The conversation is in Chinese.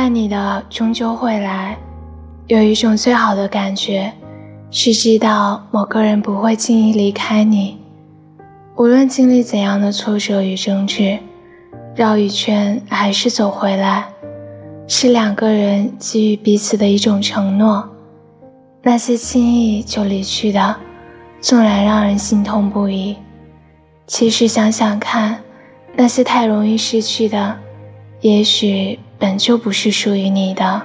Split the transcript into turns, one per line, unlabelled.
爱你的终究会来。有一种最好的感觉，是知道某个人不会轻易离开你，无论经历怎样的挫折与争执，绕一圈还是走回来，是两个人给予彼此的一种承诺。那些轻易就离去的，纵然让人心痛不已，其实想想看，那些太容易失去的。也许本就不是属于你的。